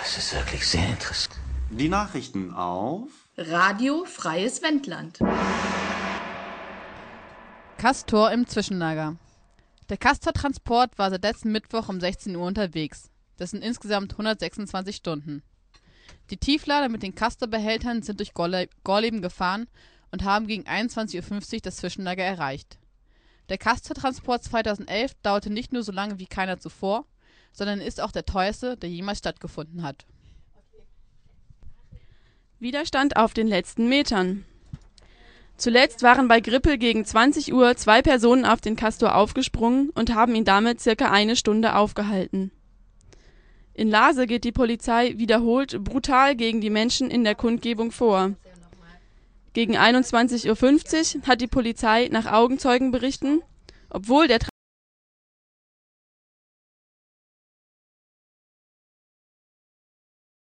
Das ist wirklich sehr interessant. Die Nachrichten auf Radio Freies Wendland. Castor im Zwischenlager. Der Castor-Transport war seit letzten Mittwoch um 16 Uhr unterwegs. Das sind insgesamt 126 Stunden. Die Tieflader mit den Castor-Behältern sind durch Gorle Gorleben gefahren und haben gegen 21.50 Uhr das Zwischenlager erreicht. Der Castor-Transport 2011 dauerte nicht nur so lange wie keiner zuvor, sondern ist auch der teuerste, der jemals stattgefunden hat. Widerstand auf den letzten Metern. Zuletzt waren bei Grippel gegen 20 Uhr zwei Personen auf den Castor aufgesprungen und haben ihn damit circa eine Stunde aufgehalten. In Lase geht die Polizei wiederholt brutal gegen die Menschen in der Kundgebung vor. Gegen 21.50 Uhr hat die Polizei nach Augenzeugenberichten, obwohl der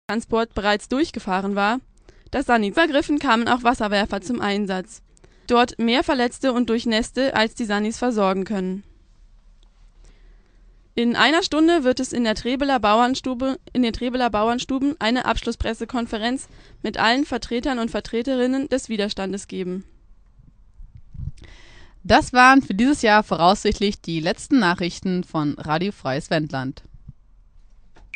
Transport bereits durchgefahren war, das Sani vergriffen kamen auch Wasserwerfer zum Einsatz. Dort mehr Verletzte und Durchnässte, als die Sanis versorgen können. In einer Stunde wird es in den Trebeler Bauernstuben eine Abschlusspressekonferenz mit allen Vertretern und Vertreterinnen des Widerstandes geben. Das waren für dieses Jahr voraussichtlich die letzten Nachrichten von Radio Freies Wendland.